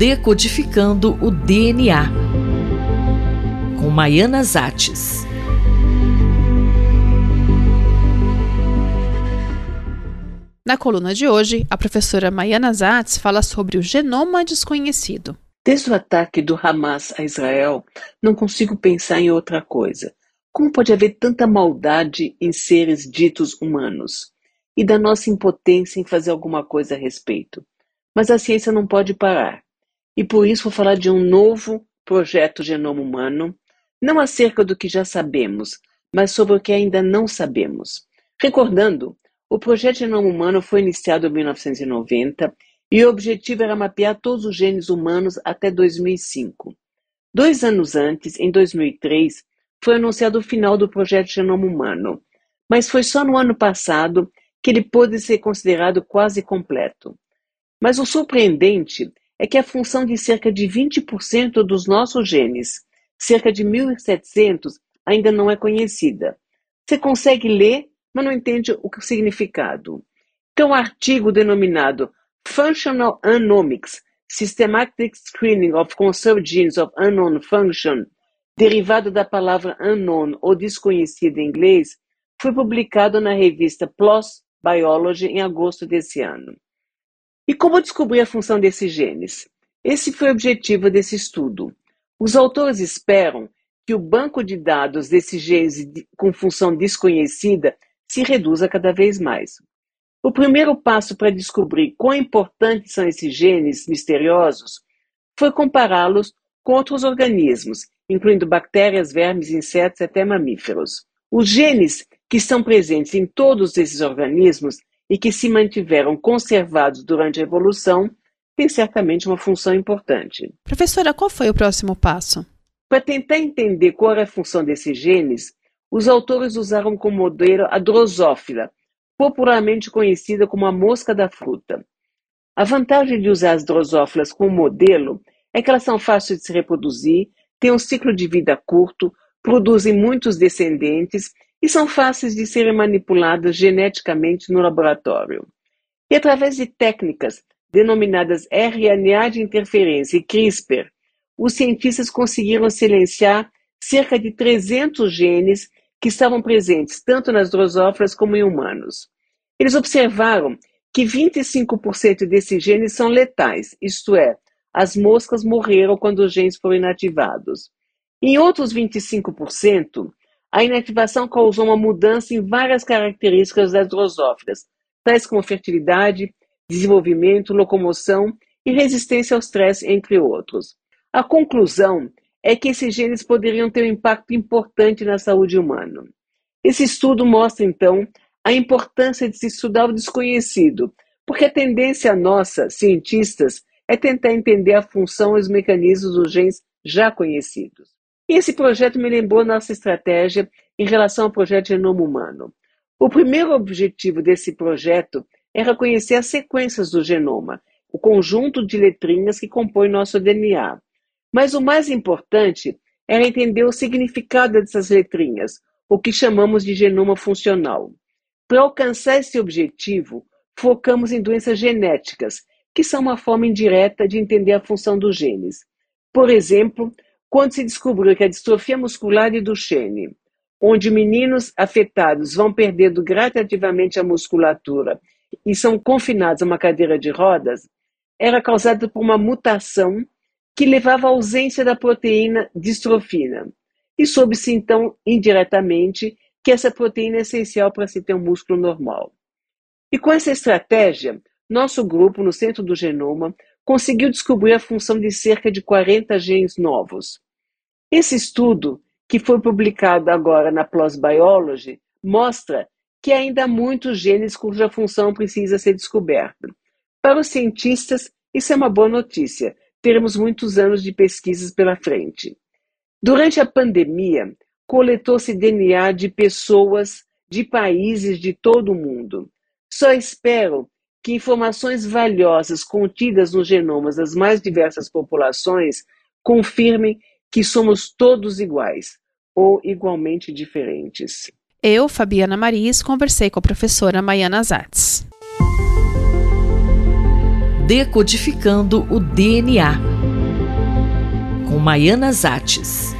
Decodificando o DNA, com Maiana Zates. Na coluna de hoje, a professora Maiana Zatz fala sobre o genoma desconhecido. Desde o ataque do Hamas a Israel, não consigo pensar em outra coisa. Como pode haver tanta maldade em seres ditos humanos? E da nossa impotência em fazer alguma coisa a respeito. Mas a ciência não pode parar. E por isso vou falar de um novo projeto Genoma Humano, não acerca do que já sabemos, mas sobre o que ainda não sabemos. Recordando, o projeto Genoma Humano foi iniciado em 1990 e o objetivo era mapear todos os genes humanos até 2005. Dois anos antes, em 2003, foi anunciado o final do projeto Genoma Humano, mas foi só no ano passado que ele pôde ser considerado quase completo. Mas o surpreendente é que a função de cerca de 20% dos nossos genes, cerca de 1.700, ainda não é conhecida. Você consegue ler, mas não entende o significado. Então, o artigo denominado Functional Unknomics, Systematic Screening of Conserved Genes of Unknown Function, derivado da palavra unknown ou desconhecido em inglês, foi publicado na revista PLOS Biology em agosto desse ano. E como descobrir a função desses genes? Esse foi o objetivo desse estudo. Os autores esperam que o banco de dados desses genes com função desconhecida se reduza cada vez mais. O primeiro passo para descobrir quão importantes são esses genes misteriosos foi compará-los com outros organismos, incluindo bactérias, vermes, insetos e até mamíferos. Os genes que estão presentes em todos esses organismos e que se mantiveram conservados durante a evolução têm certamente uma função importante. Professora, qual foi o próximo passo? Para tentar entender qual era a função desses genes, os autores usaram como modelo a drosófila, popularmente conhecida como a mosca da fruta. A vantagem de usar as drosófilas como modelo é que elas são fáceis de se reproduzir, têm um ciclo de vida curto, produzem muitos descendentes e são fáceis de serem manipuladas geneticamente no laboratório. E através de técnicas denominadas RNA de interferência e CRISPR, os cientistas conseguiram silenciar cerca de 300 genes que estavam presentes tanto nas drosófilas como em humanos. Eles observaram que 25% desses genes são letais, isto é, as moscas morreram quando os genes foram inativados. Em outros 25%, a inativação causou uma mudança em várias características das drosófilas, tais como fertilidade, desenvolvimento, locomoção e resistência ao estresse, entre outros. A conclusão é que esses genes poderiam ter um impacto importante na saúde humana. Esse estudo mostra, então, a importância de se estudar o desconhecido, porque a tendência nossa, cientistas, é tentar entender a função e os mecanismos dos genes já conhecidos. E esse projeto me lembrou nossa estratégia em relação ao projeto Genoma Humano. O primeiro objetivo desse projeto era conhecer as sequências do genoma, o conjunto de letrinhas que compõe nosso DNA. Mas o mais importante era entender o significado dessas letrinhas, o que chamamos de genoma funcional. Para alcançar esse objetivo, focamos em doenças genéticas, que são uma forma indireta de entender a função dos genes. Por exemplo, quando se descobriu que a distrofia muscular de Duchenne, onde meninos afetados vão perdendo gradativamente a musculatura e são confinados a uma cadeira de rodas, era causada por uma mutação que levava à ausência da proteína distrofina. E soube-se então, indiretamente, que essa proteína é essencial para se ter um músculo normal. E com essa estratégia, nosso grupo, no centro do genoma, conseguiu descobrir a função de cerca de 40 genes novos. Esse estudo, que foi publicado agora na PLOS Biology, mostra que ainda há muitos genes cuja função precisa ser descoberta. Para os cientistas, isso é uma boa notícia, teremos muitos anos de pesquisas pela frente. Durante a pandemia, coletou-se DNA de pessoas de países de todo o mundo. Só espero que informações valiosas contidas nos genomas das mais diversas populações confirmem que somos todos iguais ou igualmente diferentes. Eu, Fabiana Maris, conversei com a professora Maiana Zatz. Decodificando o DNA com Maiana Zates.